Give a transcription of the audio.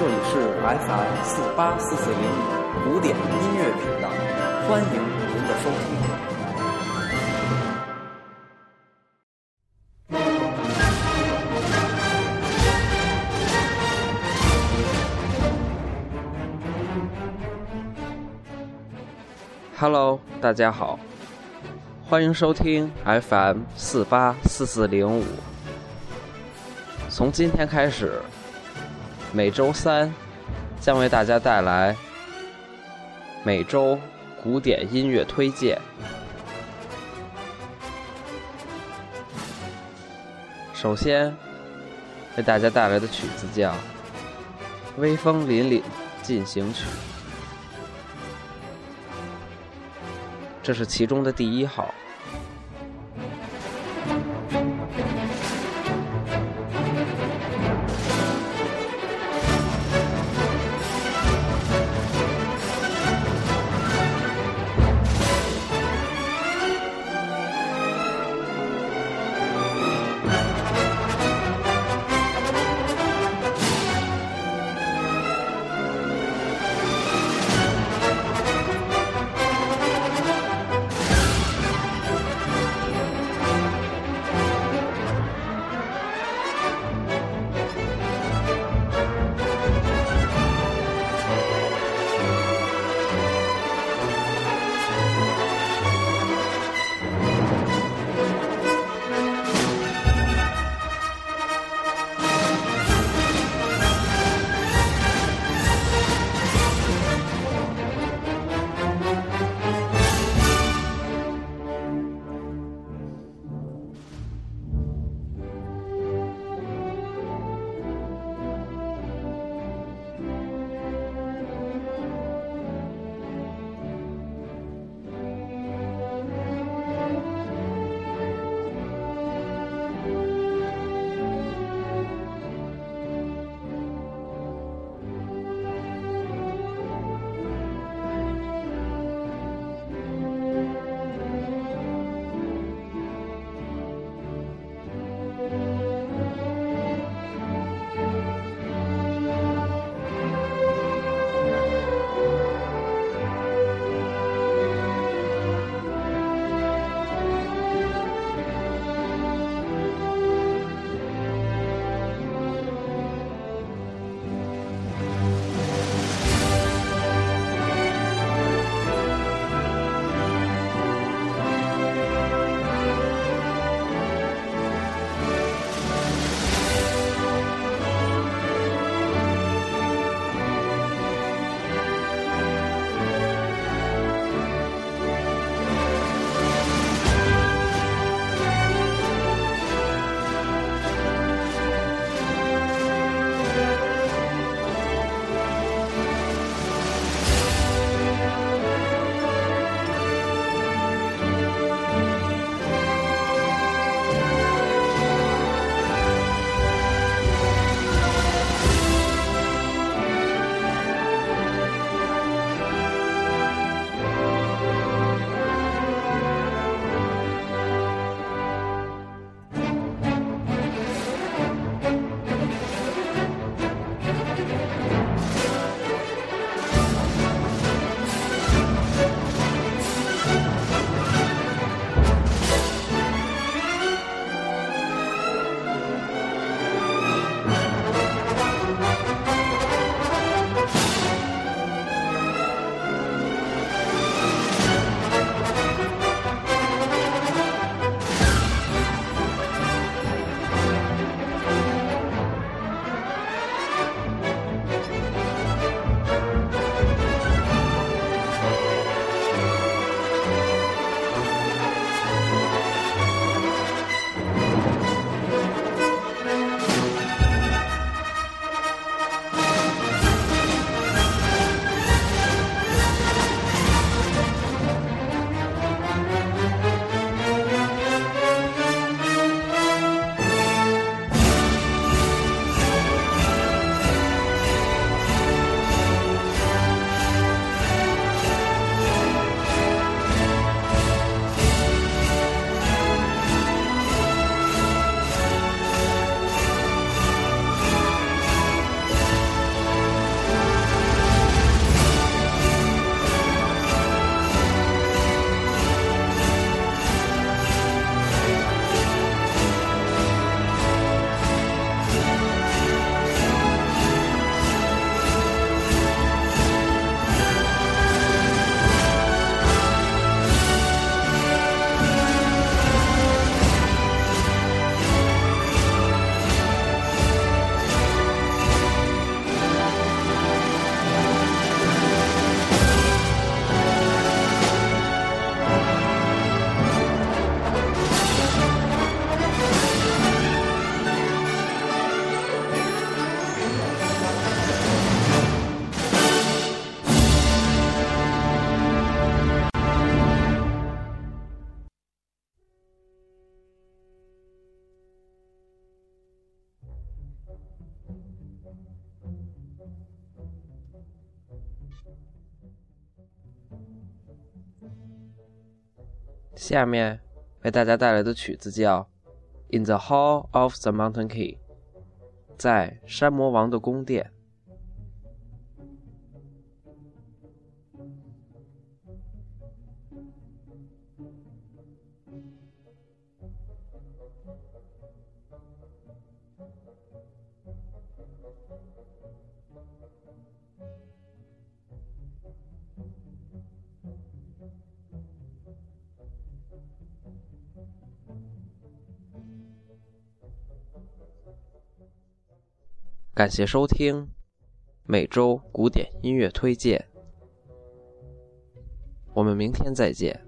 这里是 FM 四八四四零五古典音乐频道，欢迎您的收听。Hello，大家好，欢迎收听 FM 四八四四零五。从今天开始，每周三将为大家带来每周古典音乐推荐。首先为大家带来的曲子叫《威风凛凛进行曲》，这是其中的第一号。下面为大家带来的曲子叫《In the Hall of the Mountain King》，在山魔王的宫殿。感谢收听每周古典音乐推荐，我们明天再见。